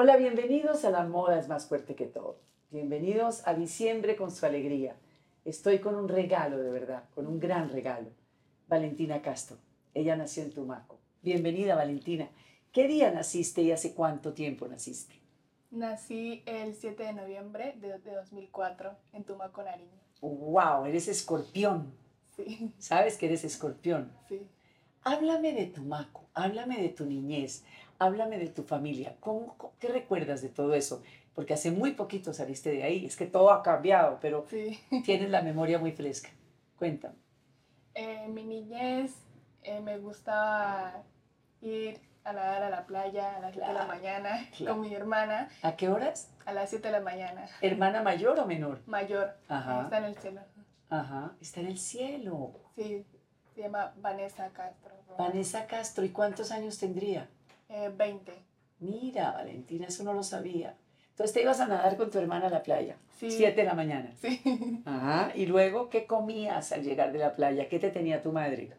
Hola, bienvenidos a La Moda es más fuerte que todo. Bienvenidos a diciembre con su alegría. Estoy con un regalo de verdad, con un gran regalo. Valentina Castro. Ella nació en Tumaco. Bienvenida, Valentina. ¿Qué día naciste y hace cuánto tiempo naciste? Nací el 7 de noviembre de, de 2004 en Tumaco, Nariño. ¡Wow! Eres escorpión. Sí, ¿Sabes que eres escorpión? sí. Háblame de Tumaco, háblame de tu niñez, háblame de tu familia. ¿Cómo, cómo- ¿Qué recuerdas de todo eso? Porque hace muy poquito saliste de ahí. Es que todo ha cambiado, pero sí. tienes la memoria muy fresca. Cuéntame. En mi niñez eh, me gustaba ir a nadar a la playa a las 7 de la mañana claro. con mi hermana ¿A qué horas? a las 7 de la mañana. ¿Hermana mayor o menor? Mayor, Ajá. está en el cielo. Ajá. Está en el cielo. Sí, se llama Vanessa Castro. Vanessa Castro, ¿y cuántos años tendría? Eh, 20. Mira, Valentina, eso no lo sabía. Entonces te ibas a nadar con tu hermana a la playa. Sí. Siete de la mañana. Sí. Ajá. Y luego, ¿qué comías al llegar de la playa? ¿Qué te tenía tu madre?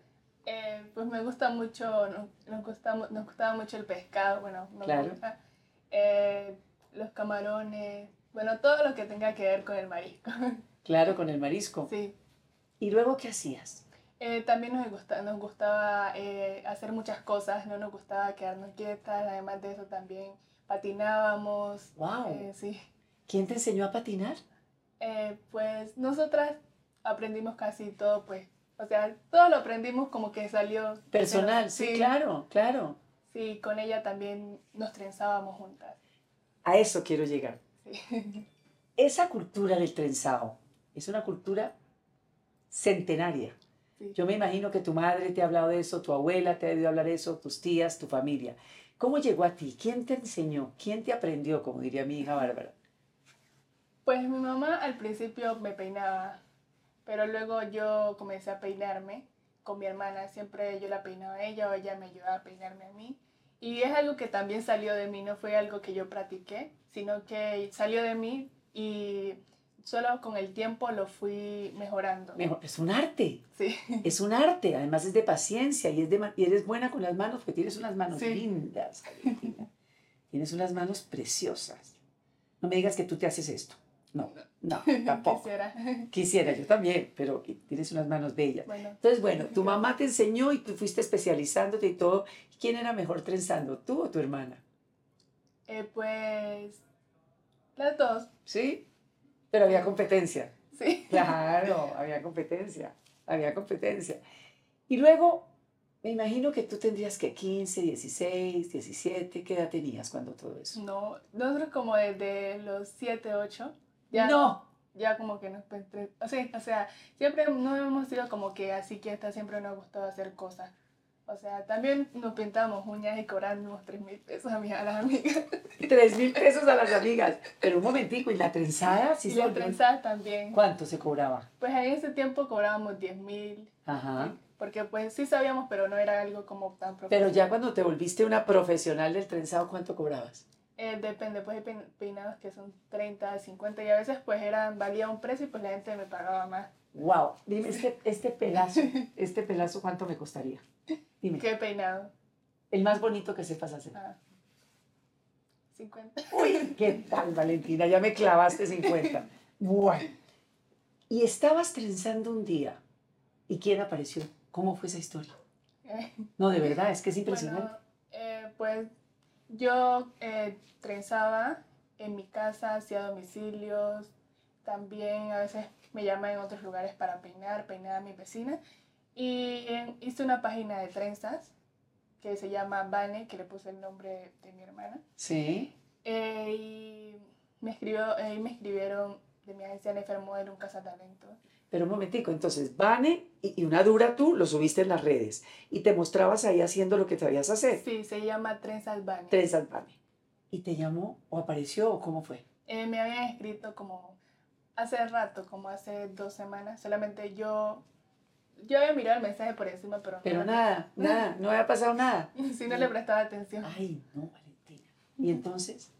Eh, pues me gusta mucho, nos, nos, gusta, mu- nos gustaba mucho el pescado, bueno, nos Claro. gusta. Eh, los camarones, bueno, todo lo que tenga que ver con el marisco. Claro, con el marisco. Sí. ¿Y luego qué hacías? Eh, también nos, gusta, nos gustaba eh, hacer muchas cosas, no nos gustaba quedarnos quietas, además de eso también patinábamos. ¡Wow! eh, sí. ¿Quién te enseñó a patinar? Eh, pues nosotras aprendimos casi todo, pues, o sea, todo lo aprendimos como que salió. de Personal, nos- sí, claro, claro. Sí, con ella también nos trenzábamos juntas. A eso quiero llegar. Sí. Esa cultura del trenzado es una cultura centenaria. Sí. Yo me imagino que tu madre te ha hablado de eso, tu abuela te ha debido hablar de eso, tus tías, tu familia. ¿Cómo llegó a ti? ¿Quién te enseñó? ¿Quién te aprendió, como diría mi hija Bárbara? Pues mi mamá al principio me peinaba, pero luego yo comencé a peinarme con mi hermana. Siempre yo la peinaba a ella o ella me ayudaba a peinarme a mí. Y es algo que también salió de mí, no fue algo que yo practiqué, sino que salió de mí y solo con el tiempo lo fui mejorando. Mejor, es un arte, Sí, es un arte, además es de paciencia y, es de, y eres buena con las manos, porque tienes unas manos Sí. lindas, Valentina. Tienes unas manos preciosas. No me digas que tú te haces esto. No, no, tampoco. quisiera. Quisiera, yo también, pero tienes unas manos bellas. Bueno, Entonces, bueno, tu mamá te enseñó y tú fuiste especializándote y todo. ¿Quién era mejor trenzando, tú o tu hermana? eh, pues las dos, ¿Sí? Pero había competencia. sí. Claro, había competencia, había competencia. Y luego, me imagino que tú tendrías que 15, 16, 17, ¿qué edad tenías cuando todo eso? No, nosotros como desde los 7, 8, ya, No, ya como que nos... O sea, o sea, siempre no hemos sido como que así que está siempre nos ha gustado hacer cosas. O sea, también nos pintamos uñas y cobramos 3 mil pesos a, mi, a las amigas. 3 mil pesos a las amigas. Pero un momentico, ¿y la trenzada? Sí y volvió- trenzadas también. ¿Cuánto se cobraba? Pues en ese tiempo cobrábamos 10 mil. Ajá. Porque pues sí sabíamos, pero no era algo como tan Pero profesional. ya cuando te volviste una profesional del trenzado, ¿cuánto cobrabas? Eh, depende, pues hay pein- peinados que son 30, 50 y a veces pues eran, valía un precio y pues la gente me pagaba más. Wow, dime, este, este pelazo, este pelazo, ¿cuánto me costaría? Dime, ¿Qué peinado? el más bonito que sepas hacer. Ah, 50. Uy, ¿qué tal, Valentina? Ya me clavaste 50. Bueno. Y estabas trenzando un día. ¿Y quién apareció? ¿Cómo fue esa historia? No, de verdad, es que es impresionante. Bueno, eh, pues yo eh, trenzaba en mi casa, hacía domicilios, también a veces me llaman en otros lugares para peinar, peinar a mi vecina. Y hice una página de trenzas que se llama Vane, que le puse el nombre de mi hermana. Sí. Eh, y me, escribió, eh, me escribieron de mi agencia Nefer Model, un cazatalento. Pero un momentico, entonces, Vane y, y una dura tú lo subiste en las redes y te mostrabas ahí haciendo lo que sabías hacer. Sí, se llama Trenzas Vane. Trenzas Vane. ¿Y te llamó o apareció o cómo fue? Eh, me habían escrito como hace rato, como hace dos semanas. Solamente yo, yo había mirado el mensaje por encima, pero, Pero nada, nada, no había pasado nada. sí no le prestaba atención. Ay, no, Valentina. ¿Y entonces?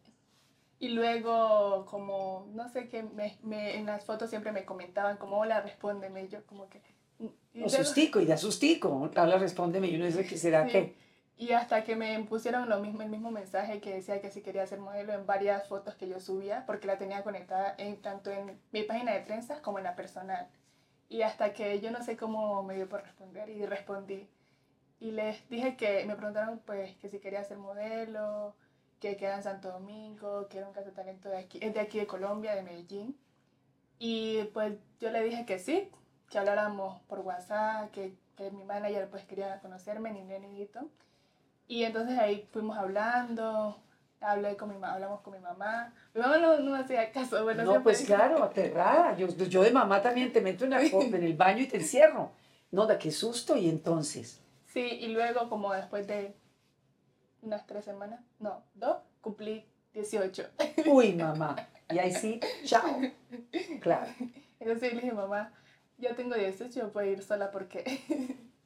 Y luego, como, no sé qué, me, me- en las fotos siempre me comentaban como, hola, respóndeme. Y yo como que... y O luego- sustico, y da sustico. Habla, respóndeme y uno dice que será Sí. que... Y hasta que me pusieron lo mismo, el mismo mensaje que decía que si quería ser modelo en varias fotos que yo subía, porque la tenía conectada en, tanto en mi página de trenzas como en la personal. Y hasta que yo no sé cómo me dio por responder y respondí. Y les dije que me preguntaron pues que si quería ser modelo, que queda en Santo Domingo, que era un caso talento de aquí, es de aquí de Colombia, de Medellín. Y pues yo le dije que sí, que habláramos por WhatsApp, que, que mi manager pues quería conocerme, ni ni Y entonces ahí fuimos hablando, hablé con mi hablamos con mi mamá. Mi mamá no, no hacía caso. Bueno, no, pues claro, aterrada. Yo, yo de mamá también te meto en, en el baño y te encierro. No, da qué susto. Y entonces. Sí, y luego como después de unas tres semanas, no, dos, cumplí 18. Uy, mamá. Y ahí sí, chao. Claro. Entonces le dije, mamá, yo tengo 18, puedo ir sola porque...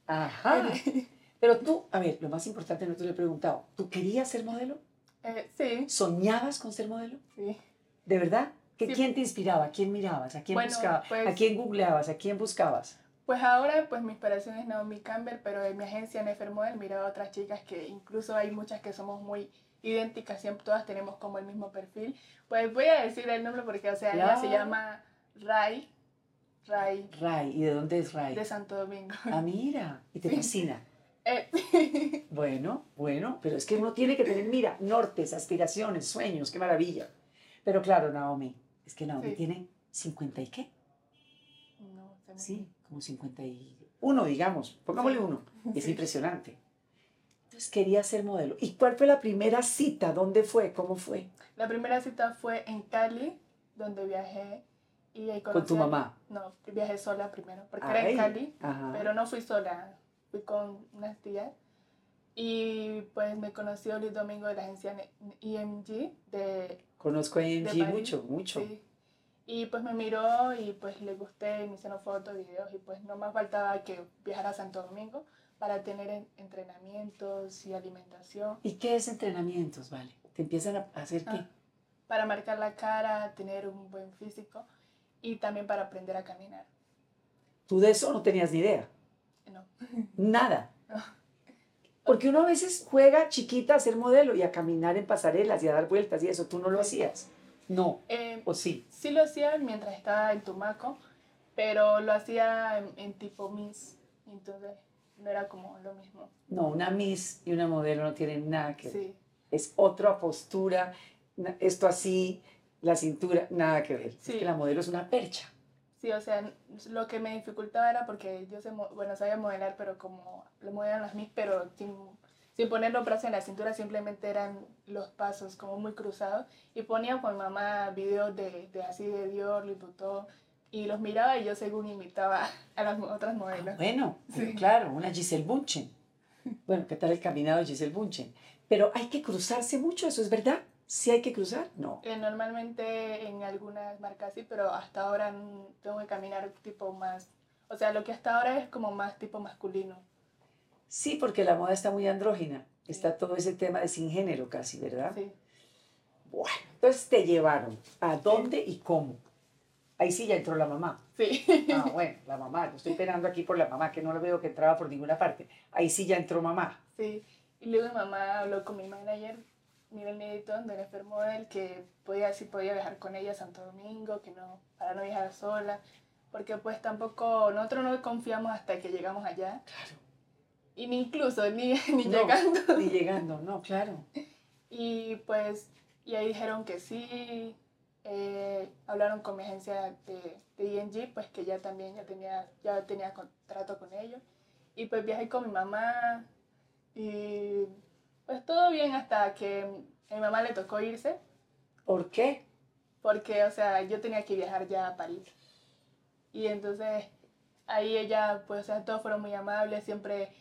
Ajá. Pero tú, a ver, lo más importante no te lo he preguntado. ¿Tú querías ser modelo? Eh, sí. ¿Soñabas con ser modelo? Sí. ¿De verdad? ¿Que, ¿Quién te inspiraba? ¿A quién mirabas? ¿A quién buscabas? ¿A pues quién googleabas? ¿A quién buscabas? Pues ahora, pues mi inspiración es Naomi Campbell, pero en mi agencia Nefer Model miraba a otras chicas que incluso hay muchas que somos muy idénticas, siempre todas tenemos como el mismo perfil. Pues voy a decir el nombre porque, o sea, ella se llama Rai. Rai. Rai, ¿y de dónde es Rai? De Santo Domingo. Ah, mira, y te fascina. Eh. Bueno, bueno, pero es que uno tiene que tener, mira, nortes, aspiraciones, sueños, qué maravilla. Pero claro, Naomi, es que Naomi tiene 50 y qué? No, sí, como 51, digamos, pongámosle uno. Es impresionante. Entonces quería ser modelo. ¿Y cuál fue la primera cita? ¿Dónde fue? ¿Cómo fue? La primera cita fue en Cali, donde viajé. Y ahí ¿Con tu mamá? No, viajé sola primero, porque era en Cali, pero no fui sola, fui con unas tías. Y pues me conoció Luis Domingo de la agencia EMG de... Conozco a EMG mucho, mucho. Sí. Y pues me miró y pues le gusté, me hicieron fotos, videos y pues no más faltaba que viajar a Santo Domingo para tener entrenamientos y alimentación. ¿Y qué es entrenamientos, vale? ¿Te empiezan a hacer qué? Ah, para marcar la cara, tener un buen físico y también para aprender a caminar. ¿Tú de eso no tenías ni idea? No. Nada. Porque uno a veces juega chiquita a ser modelo y a caminar en pasarelas y a dar vueltas y eso, tú no lo hacías. No. Eh, ¿O sí? Sí lo hacía mientras estaba en Tumaco, pero lo hacía en, tipo Miss. Entonces no era como lo mismo. No, una Miss y una modelo no tienen nada que ver. Sí. Es otra postura, esto así, la cintura, nada que ver. Es que la modelo es una percha. Sí, o sea, lo que me dificultaba era porque yo sé, bueno, sabía modelar, pero como lo modelan las Miss, pero sin sin poner los brazos en la cintura, simplemente eran los pasos como muy cruzados. Y ponía con mamá videos de, de así de Dior, Louis y los miraba y yo según imitaba a las otras modelos. bueno, claro, una Giselle Bunchen. Bueno, ¿qué tal el caminado de Giselle Bunchen? Pero hay que cruzarse mucho, ¿eso es verdad? ¿Sí hay que cruzar? No. Eh, normalmente en algunas marcas sí, pero hasta ahora tengo que caminar tipo más... O sea, lo que hasta ahora es como más tipo masculino. Sí, porque la moda está muy andrógina. Está todo ese tema de sin género casi, ¿verdad? Sí. Bueno, entonces te llevaron. ¿A dónde y cómo? Ahí sí ya entró la mamá. Sí. Ah, bueno, la mamá. Yo estoy esperando aquí por la mamá, que no la veo que entraba por ninguna parte. Ahí sí ya entró mamá. Sí. Y luego mi mamá habló con mi manager, Miguel Neditón, de enfermo él, que podía, si podía viajar con ella a Santo Domingo, que no, para no viajar sola. Porque pues tampoco, nosotros no confiamos hasta que llegamos allá. Claro y ni incluso, ni, ni llegando. Ni llegando, no, claro. Y pues, y ahí dijeron que sí, eh, hablaron con mi agencia de, de ING, pues que ya también ya tenía, ya tenía contrato con ellos. Y pues viajé con mi mamá y pues todo bien hasta que a mi mamá le tocó irse. ¿Por qué? Porque, o sea, yo tenía que viajar ya a París. Y entonces ahí ella, pues, o sea, todos fueron muy amables, siempre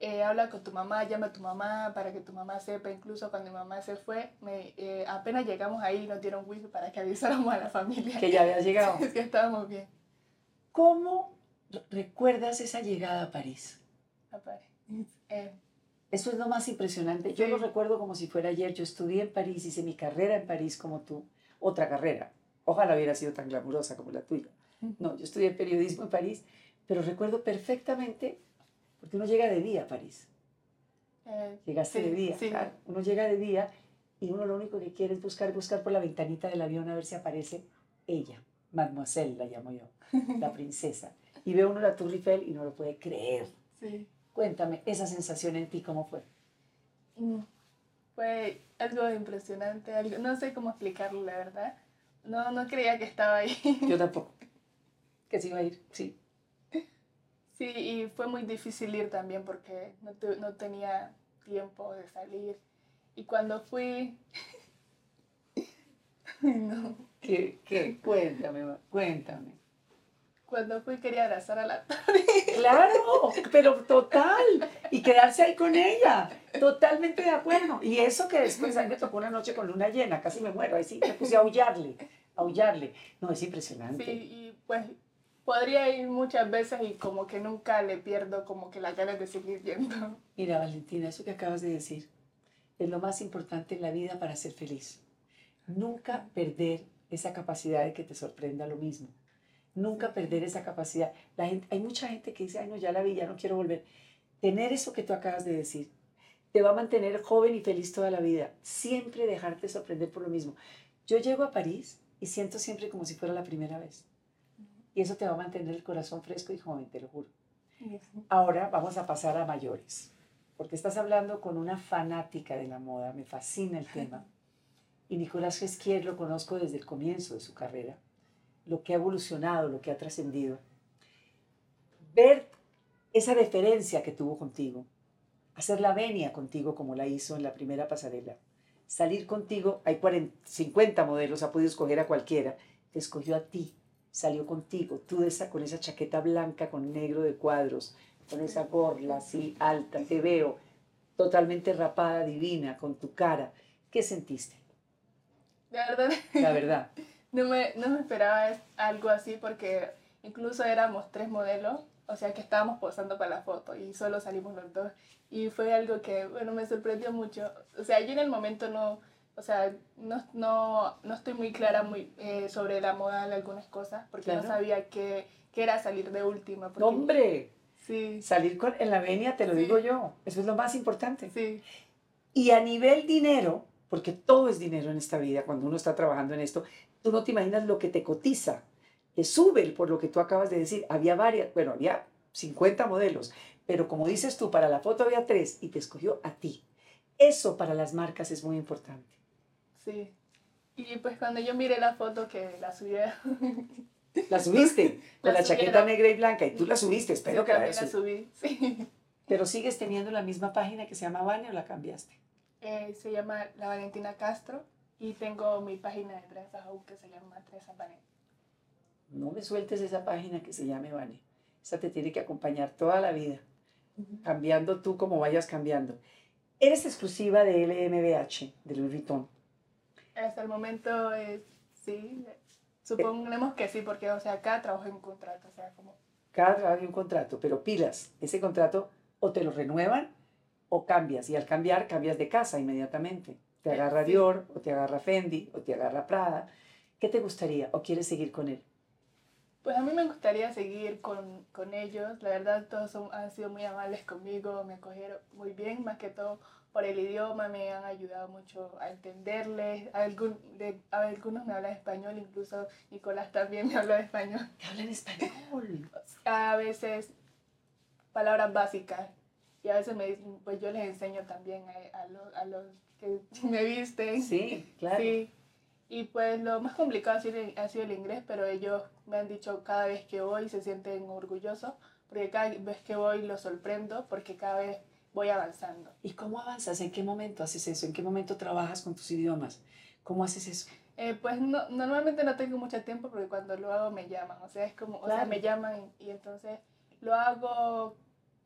eh, habla con tu mamá, llama a tu mamá para que tu mamá sepa. Incluso cuando mi mamá se fue, me, eh, apenas llegamos ahí nos dieron wifi para que avisáramos a la familia. Que ya había llegado. que estábamos bien. ¿Cómo recuerdas esa llegada a París? A París. Eh, Eso es lo más impresionante. Yo lo recuerdo como si fuera ayer. Yo estudié en París, hice mi carrera en París como tú. Otra carrera. Ojalá hubiera sido tan glamurosa como la tuya. No, yo estudié periodismo en París, pero recuerdo perfectamente porque uno llega de día a París. Eh, Llegaste sí, de día. sí. claro. Uno llega de día y uno lo único que quiere es buscar, buscar por la ventanita del avión a ver si aparece ella, mademoiselle la llamo yo, la princesa. Y ve uno la Tour Eiffel y no lo puede creer. Sí. Cuéntame, esa sensación en ti, ¿cómo fue? Mm, Fue algo impresionante, algo, no sé cómo explicarlo, la verdad. No, no creía que estaba ahí. Yo tampoco. Que se iba a ir, sí. Sí, y fue muy difícil ir también porque no, no tenía tiempo de salir. Y cuando fui... No. ¿Qué? ¿Qué? Cuéntame, cuéntame. Cuando fui quería abrazar a la Claro, pero total. Y quedarse ahí con ella. Totalmente de acuerdo. Y eso que después a mí me tocó una noche con luna llena, casi me muero. Ahí sí me puse a aullarle, a aullarle. No, es impresionante. Sí, y pues podría ir muchas veces y como que nunca le pierdo como que las ganas de seguir yendo. Mira, Valentina, eso que acabas de decir es lo más importante en la vida para ser feliz. Nunca perder esa capacidad de que te sorprenda lo mismo. Nunca perder esa capacidad. La gente, hay mucha gente que dice, ay, no, ya la vi, ya no quiero volver. Tener eso que tú acabas de decir te va a mantener joven y feliz toda la vida. Siempre dejarte sorprender por lo mismo. Yo llego a París y siento siempre como si fuera la primera vez. Y eso te va a mantener el corazón fresco y joven, te lo juro. Ahora vamos a pasar a mayores, porque estás hablando con una fanática de la moda, me fascina el tema. Y Nicolás Fesquier lo conozco desde el comienzo de su carrera, lo que ha evolucionado, lo que ha trascendido. Ver esa deferencia que tuvo contigo, hacer la venia contigo como la hizo en la primera pasarela, salir contigo, hay 40, 50 modelos, ha podido escoger a cualquiera, te escogió a ti, salió contigo, tú de esa, con esa chaqueta blanca con negro de cuadros, con esa gorla así alta, te veo totalmente rapada, divina, con tu cara. ¿Qué sentiste? La verdad, La verdad. no me, no me esperaba es- algo así porque incluso éramos tres modelos, o sea que estábamos posando para la foto y solo salimos los dos. Y fue algo que, bueno, me sorprendió mucho. O sea, yo en el momento no, o sea, no, no, no estoy muy clara muy, eh, sobre la moda de algunas cosas porque Claro. no sabía qué, qué era salir de última. Porque, ¡Hombre! Sí, Salir con, en la venia, te lo Sí. digo yo, eso es lo más importante. sí, Y a nivel dinero, porque todo es dinero en esta vida, cuando uno está trabajando en esto, tú no te imaginas lo que te cotiza, te sube por lo que tú acabas de decir. Había varias, bueno, había 50 modelos, pero como dices tú, para la foto había tres y te escogió a ti. Eso para las marcas es muy importante. sí. Y pues cuando yo miré la foto que la subí, La subiste con La la, chaqueta negra y blanca y tú la subiste, espero sí, que la la subí, sí. Pero sigues teniendo la misma página que se llama Vania o la cambiaste. Eh, se llama La Valentina Castro y tengo mi página de Trenza Home que se llama Trenza Valentina. No me sueltes esa página que se llame Vania. Esa te tiene que acompañar toda la vida. cambiando tú como vayas cambiando. Eres exclusiva de LMBH, de Louis Vuitton. Hasta el momento es, sí, suponemos que sí, porque, o sea, acá trabajo en contrato, o sea, como, Cada trabajo hay un contrato, pero pilas, ese contrato o te lo renuevan o cambias. Y al cambiar, cambias de casa inmediatamente. Te Eh, agarra. Dior, o te agarra Fendi, o te agarra Prada. ¿Qué te gustaría? ¿O quieres seguir con él? Pues a mí me gustaría seguir con, con ellos. La verdad, todos son- han sido muy amables conmigo, me acogieron muy bien, más que todo por el idioma, me han ayudado mucho a entenderles. Algún, de, a algunos me hablan español, incluso Nicolás también me habla español. Te hablan español. A veces palabras básicas y a veces me dicen, pues yo les enseño también a, a los, a los que me visten. Sí, claro. Sí. Y pues lo más complicado ha sido, ha sido el inglés, pero ellos me han dicho cada vez que voy se sienten orgullosos, porque cada vez que voy los sorprendo, porque cada vez voy avanzando. ¿Y cómo avanzas? ¿En qué momento haces eso? ¿En qué momento trabajas con tus idiomas? ¿Cómo haces eso? Eh, pues no, normalmente no tengo mucho tiempo porque cuando lo hago me llaman, o sea, es como, o sea, Claro. me llaman y, y entonces lo hago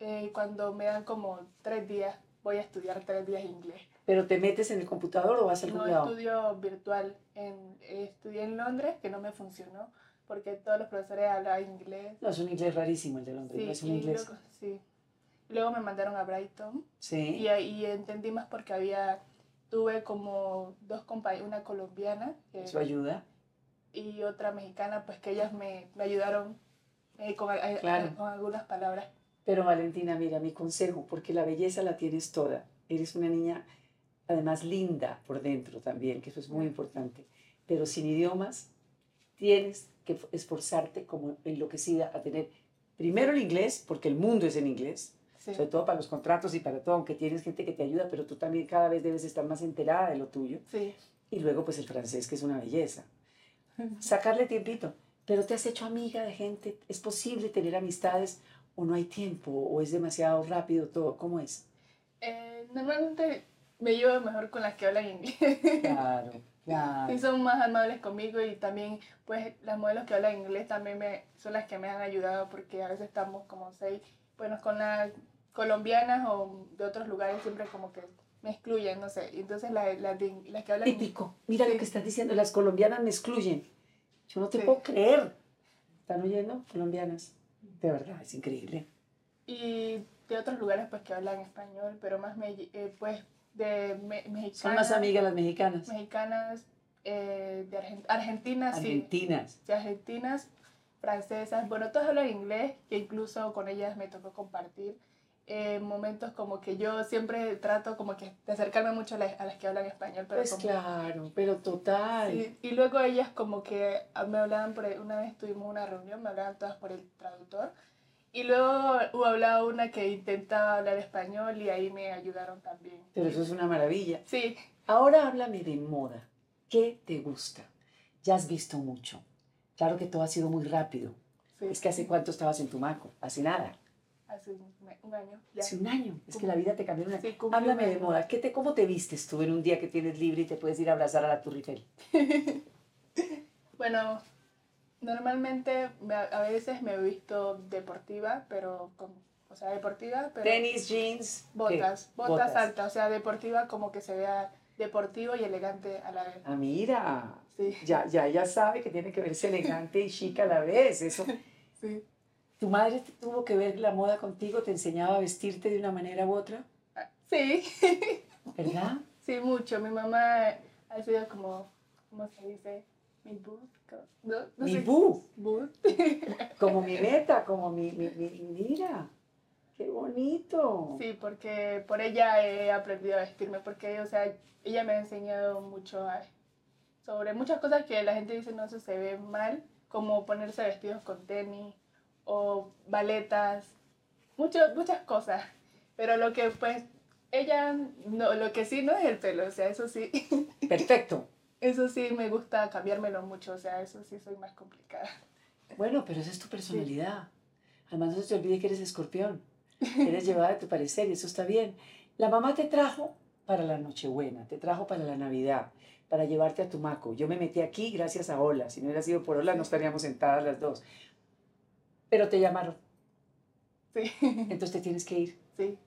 eh, cuando me dan como tres días, voy a estudiar tres días inglés. ¿Pero te metes en el computador o vas a algún No estudio virtual, en, estudié en Londres, que no me funcionó, porque todos los profesores hablaban inglés. No, es un inglés rarísimo el de Londres, Sí, no es un inglés. luego, sí. Luego me mandaron a Brighton Sí. y ahí entendí más porque había, tuve como dos compañeras, una colombiana que- Eso ayuda. y otra mexicana, pues que ellas me, me ayudaron eh, con, a- Claro. con algunas palabras. Pero Valentina, mira, mi consejo, porque la belleza la tienes toda. Eres una niña, además, linda por dentro también, que eso es muy importante. Pero sin idiomas, tienes que esforzarte como enloquecida a tener primero el inglés, porque el mundo es en inglés, sobre todo para los contratos y para todo, aunque tienes gente que te ayuda, pero tú también cada vez debes estar más enterada de lo tuyo. Sí. Y luego pues el francés, que es una belleza. Sacarle tiempito. Pero te has hecho amiga de gente, ¿es posible tener amistades o no hay tiempo o es demasiado rápido todo? ¿Cómo es? Eh, normalmente me llevo mejor con las que hablan inglés. Claro, claro. Sí, son más amables conmigo y también, pues, las modelos que hablan inglés también me, son las que me han ayudado porque a veces estamos como seis, bueno, con las colombianas o de otros lugares siempre como que me excluyen, no sé. Y entonces las la, la que hablan... Típico. Mira lo que estás diciendo, las colombianas me excluyen. Yo no te puedo creer. ¿Están oyendo? Colombianas. De verdad, es increíble. Y de otros lugares pues que hablan español, pero más me, eh, pues de mexicanas. Son más amigas las mexicanas. Mexicanas, eh, de argentinas, argentinas. Sí, argentinas, francesas. Bueno, todas hablan inglés, que incluso con ellas me tocó compartir eh, momentos como que yo siempre trato como que de acercarme mucho a, las que hablan español. Pero pues claro, pero total. y luego ellas como que me hablaban, por, una vez tuvimos una reunión, me hablaban todas por el traductor. Y luego hubo hablado una que intentaba hablar español y ahí me ayudaron también. Pero eso es una maravilla. Sí. Ahora háblame de moda. ¿Qué te gusta? Ya has visto mucho. Claro que todo ha sido muy rápido. Es que hace cuánto estabas en Tumaco, hace nada. Hace un, año. Hace un año. Es que la vida te cambió. Una... Háblame de moda. ¿Qué te, ¿Cómo te vistes tú en un día que tienes libre y te puedes ir a abrazar a la Tour bueno, normalmente a veces me he visto deportiva, pero con, o sea, deportiva, pero... Tenis, jeans. Botas, botas, altas, o sea, deportiva como que se vea deportivo y elegante a la vez. Ah, mira. Sí. Ya, ya, ya sabe que tiene que verse elegante y chic a la vez, eso. Sí. ¿Tu madre tuvo que ver la moda contigo? ¿Te enseñaba a vestirte de una manera u otra? Sí. ¿Verdad? Sí, mucho. Mi mamá ha sido como, ¿cómo se dice? Mi boo. ¿No? no mi sé. boo. boo. como mi meta, como mi, mi, mi, mira. Qué bonito. Sí, porque por ella he aprendido a vestirme, porque o sea, ella me ha enseñado mucho sobre muchas cosas que la gente dice no, eso se ve mal, como ponerse vestidos con tenis, o baletas, muchas muchas cosas. Pero lo que pues ella, no, lo que sí no es el pelo, o sea, eso sí. Perfecto. Eso sí me gusta cambiármelo mucho, o sea, eso sí soy más complicada. Bueno, pero esa es tu personalidad. Además no se te olvide que eres escorpión. Eres llevada de tu parecer y eso está bien. La mamá te trajo para la Nochebuena, te trajo para la Navidad, para llevarte a Tumaco. Yo me metí aquí gracias a Ola. Si no hubiera sido por Ola, no estaríamos sentadas las dos. Pero te llamaron. Sí. Entonces te tienes que ir. Sí.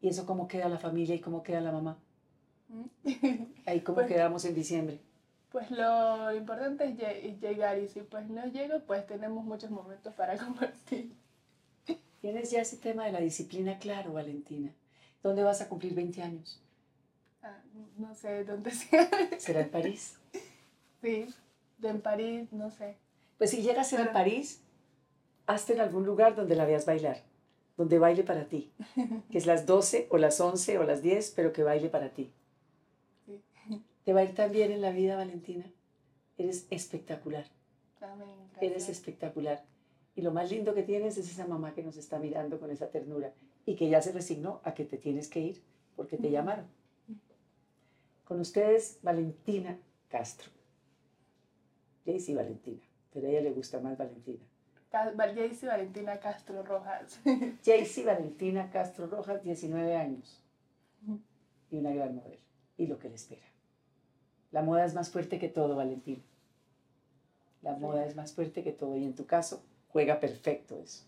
¿Y eso cómo queda la familia y cómo queda la mamá? Mm. Ahí cómo pues quedamos en diciembre. Pues lo importante es llegar y si pues no llego, pues tenemos muchos momentos para compartir. Tienes ya ese tema de la disciplina claro, Valentina. ¿Dónde vas a cumplir 20 años? Ah, no sé, ¿dónde sea? ¿Será en París? Sí, de en París, no sé. Pues si llegas a ser en París, hazte en algún lugar donde la veas bailar, donde baile para ti, que es las 12 o las 11 o las 10, pero que baile para ti. Te va a ir tan bien en la vida, Valentina. Eres espectacular. Amén, Eres espectacular. Y lo más lindo que tienes es esa mamá que nos está mirando con esa ternura y que ya se resignó a que te tienes que ir porque te llamaron. Con ustedes, Valentina Castro. Jaycee Valentina, pero a ella le gusta más Valentina. Jaycee Valentina Castro Rojas. Jaycee Valentina Castro Rojas, 19 años. Y una gran modelo. Y lo que le espera. La moda es más fuerte que todo, Valentina. La moda es más fuerte que todo. Y en tu caso, juega perfecto eso.